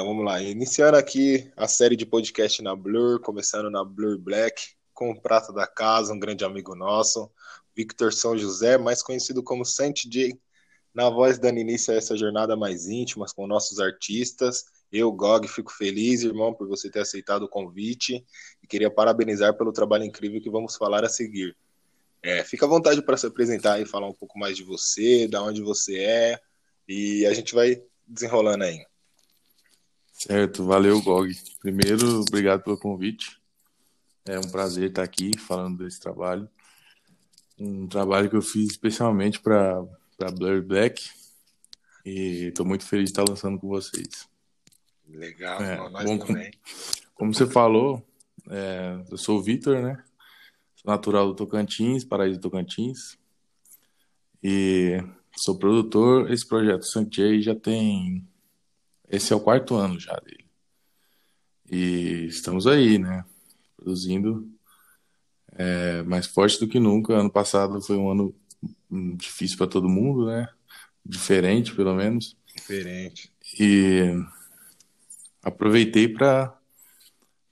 Então vamos lá, iniciando aqui a série de podcast na Blur, começando na Blur Black, com o prata da casa, um grande amigo nosso, Victor São José, mais conhecido como Saint J, na voz dando início a essa jornada mais íntima com nossos artistas. Eu, Gog, fico feliz, irmão, por você ter aceitado o convite e queria parabenizar pelo trabalho incrível que vamos falar a seguir. É, fica à vontade para se apresentar e falar um pouco mais de você, da onde você é, e a gente vai desenrolando aí. Certo, valeu, Gog. Primeiro, obrigado pelo convite. É um prazer estar aqui falando desse trabalho. Um trabalho que eu fiz especialmente para Blur Black. E estou muito feliz de estar lançando com vocês. Legal, é, nós bom, também. Como, como você falou, é, eu sou o Vitor, né? Sou natural do Tocantins, Paraíso do Tocantins. E sou produtor. Esse projeto Santier já tem esse é o quarto ano já dele. E estamos aí, né? Produzindo é, mais forte do que nunca. Ano passado foi um ano difícil para todo mundo, né? Diferente, pelo menos. Diferente. E aproveitei para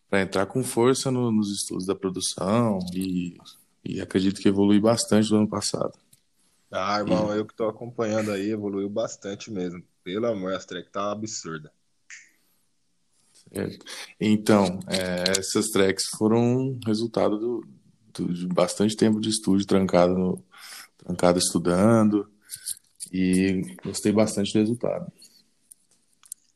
para entrar com força no, nos estudos da produção e, e acredito que evolui bastante do ano passado. Ah, irmão, e... eu que estou acompanhando aí, evoluiu bastante mesmo. Pelo amor, essa track tá absurda. Certo. Então, é, essas tracks foram resultado do, do, de bastante tempo de estúdio trancado, no, trancado estudando e gostei bastante do resultado.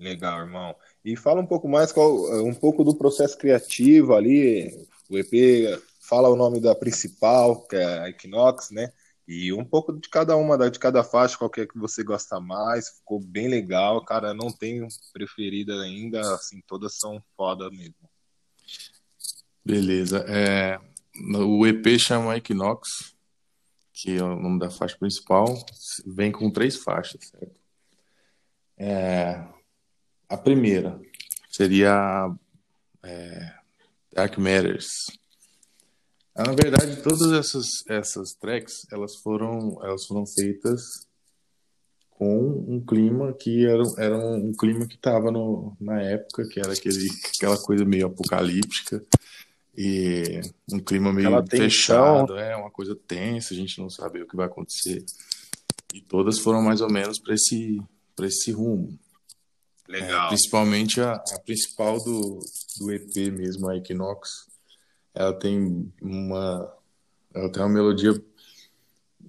Legal, irmão. E fala um pouco mais qual, um pouco do processo criativo ali. O EP fala o nome da principal, que é a Equinox, né? E um pouco de cada uma, de cada faixa, qualquer que você gosta mais, ficou bem legal, cara, não tenho preferida ainda, assim, todas são foda mesmo. Beleza, é, o EP chama Equinox, que é o nome da faixa principal, vem com três faixas, certo? É, a primeira seria é, Dark Matters, na verdade, todas essas, essas tracks, elas foram, elas foram feitas com um clima que era, era um, clima que estava na época, que era aquele, aquela coisa meio apocalíptica e um clima meio fechado, é uma coisa tensa, a gente não sabe o que vai acontecer. E todas foram mais ou menos para esse, esse rumo. Legal. É, principalmente a, a principal do, do EP mesmo, a Equinox ela tem uma ela tem uma melodia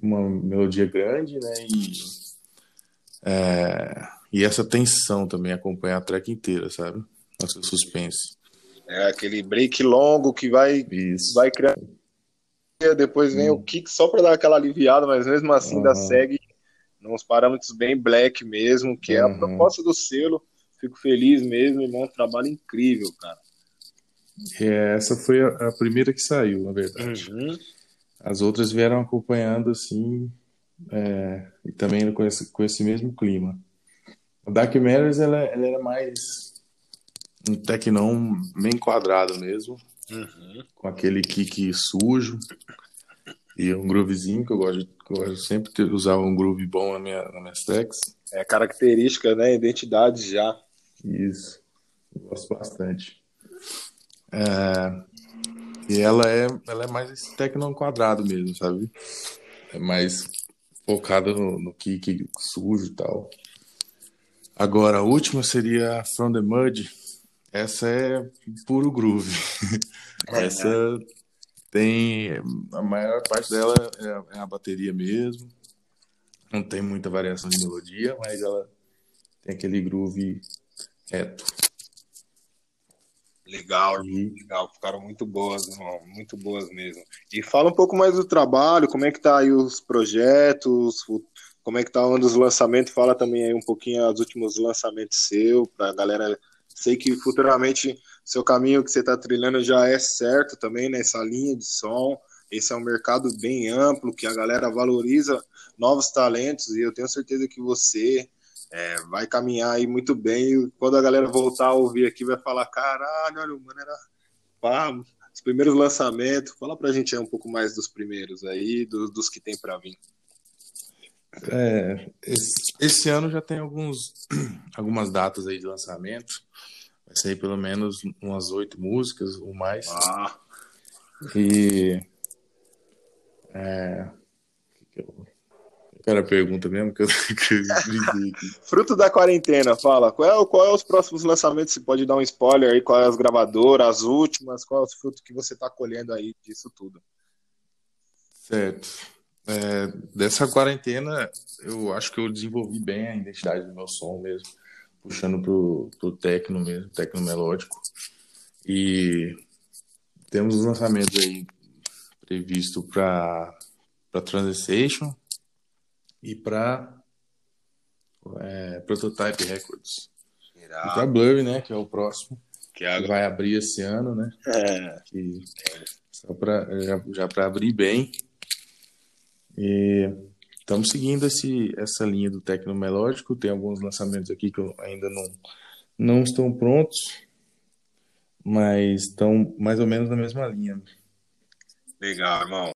uma melodia grande, né? E, é, e essa tensão também acompanha a track inteira, sabe? Nossa suspense. É aquele break longo que vai Isso. vai criar depois vem hum. o kick só para dar aquela aliviada, mas mesmo assim uhum. ainda segue nos parâmetros bem black mesmo, que é a uhum. proposta do selo. Fico feliz mesmo, irmão, trabalho incrível, cara. É, essa foi a, a, primeira que saiu, na verdade. Uhum. As outras vieram acompanhando assim, é, e também com esse, com esse mesmo clima. A Dark Matters ela, ela era mais um tecnão bem quadrado mesmo, uhum. com aquele kick sujo e um groovezinho que eu gosto, que eu gosto sempre de usar um groove bom na minha, nas minhas tracks. É característica, né? Identidade já. Isso. Eu gosto bastante. É, e ela é, ela é mais esse techno quadrado mesmo, sabe? É mais focada no, no kick sujo e tal. Agora, a última seria From the Mud. Essa é puro groove. Essa tem. A maior parte dela é, é a bateria mesmo. Não tem muita variação de melodia, mas ela tem aquele groove reto. Legal, legal, ficaram muito boas, irmão, muito boas mesmo. E fala um pouco mais do trabalho, como é que tá aí os projetos, como é que tá andando os lançamentos, fala também aí um pouquinho os últimos lançamentos seu, pra galera, sei que futuramente seu caminho que você tá trilhando já é certo também nessa linha de som, esse é um mercado bem amplo, que a galera valoriza novos talentos, e eu tenho certeza que você é, vai caminhar aí muito bem. Quando a galera voltar a ouvir aqui, vai falar: caralho, olha, mano, era pá, os primeiros lançamentos. Fala pra gente aí um pouco mais dos primeiros aí, dos, dos que tem para vir. É, esse, Esse ano já tem alguns, algumas datas aí de lançamento. Vai sair pelo menos umas oito músicas ou mais. Ah, E. É. que que eu- Era a pergunta mesmo que eu, fruto da quarentena, fala. Qual é, qual é os próximos lançamentos? Você pode dar um spoiler aí? Qual é as gravadoras, as últimas? Qual é os frutos que você tá colhendo aí disso tudo? Certo. É, dessa quarentena, eu acho que eu desenvolvi bem a identidade do meu som mesmo, puxando pro, pro techno mesmo, techno melódico. E temos os lançamentos aí previsto para para Transition e para é, Prototype Records. E para Blur, né, que é o próximo, Que que vai abrir esse ano, né? é, que só para já, já para abrir bem. E estamos seguindo esse, essa linha do tecno melódico. Tem alguns lançamentos aqui que eu ainda não não estão prontos, mas estão mais ou menos na mesma linha. legal, irmão.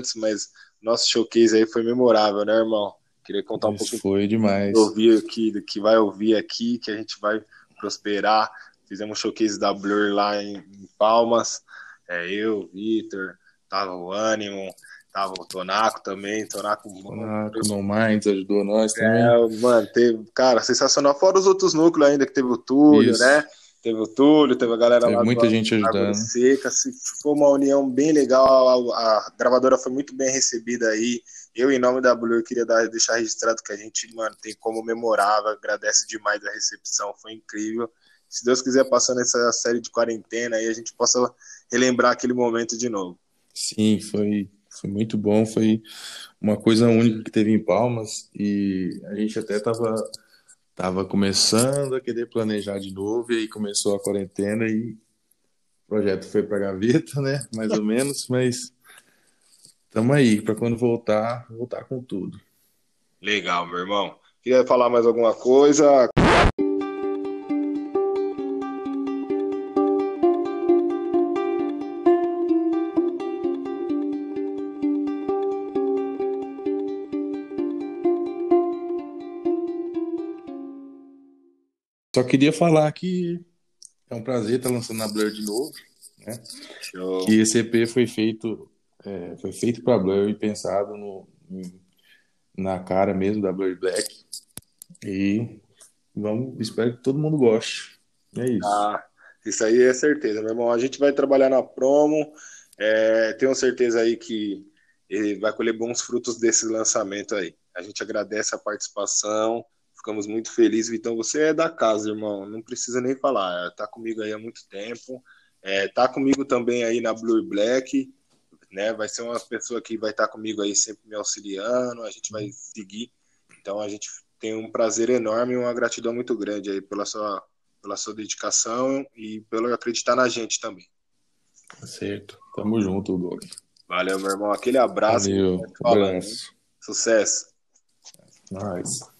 Antes, mas nosso showcase aí foi memorável, né, irmão? Queria contar um Isso pouquinho foi demais. do que ouvir aqui, do que vai ouvir aqui, que a gente vai prosperar. Fizemos um showcase da Blur lá em, em Palmas. É, eu, Vitor, tava o Ânimo, tava o Tonaco também, Tonaco Ah, No Minds ajudou nós também. É, mano, teve, cara, sensacional. Fora os outros núcleos ainda, que teve o Túlio, Isso. né? Teve o Túlio, teve a galera Teve lá muita do gente ajudando. Seca. Se foi uma união bem legal, a, a gravadora foi muito bem recebida aí. Eu, em nome da Blur, queria dar, deixar registrado que a gente, mano, tem como memorável, agradece demais a recepção, foi incrível. Se Deus quiser, passando essa série de quarentena aí, a gente possa relembrar aquele momento de novo. Sim, foi, foi muito bom. Foi uma coisa única que teve em Palmas e a gente até tava, tava começando a querer planejar de novo e aí começou a quarentena e o projeto foi para gaveta, né? Mais ou menos, mas estamos aí para quando voltar, voltar com tudo. Legal, meu irmão. Queria falar mais alguma coisa? Só queria falar que é um prazer estar lançando na Blur de novo, né? Show. que esse EP foi feito é, foi feito para Blur e pensado no, em- na cara mesmo da Blur Black e vamos espero que todo mundo goste é isso Ah, isso aí é certeza, meu irmão. A gente vai trabalhar na promo. É, tenho certeza aí que ele vai colher bons frutos desse lançamento aí. A gente agradece a participação. Ficamos muito felizes. Vitão, você é da casa, irmão. Não precisa nem falar. Tá comigo aí há muito tempo. É, tá comigo também aí na Blue Black. Né? Vai ser uma pessoa que vai estar comigo aí sempre me auxiliando. A gente vai seguir. Então a gente tem um prazer enorme e uma gratidão muito grande aí pela sua pela sua dedicação e pelo acreditar na gente também. Tá certo tamo junto Doug Valeu, meu irmão. Aquele abraço. valeu Fala, abraço Sucesso. nice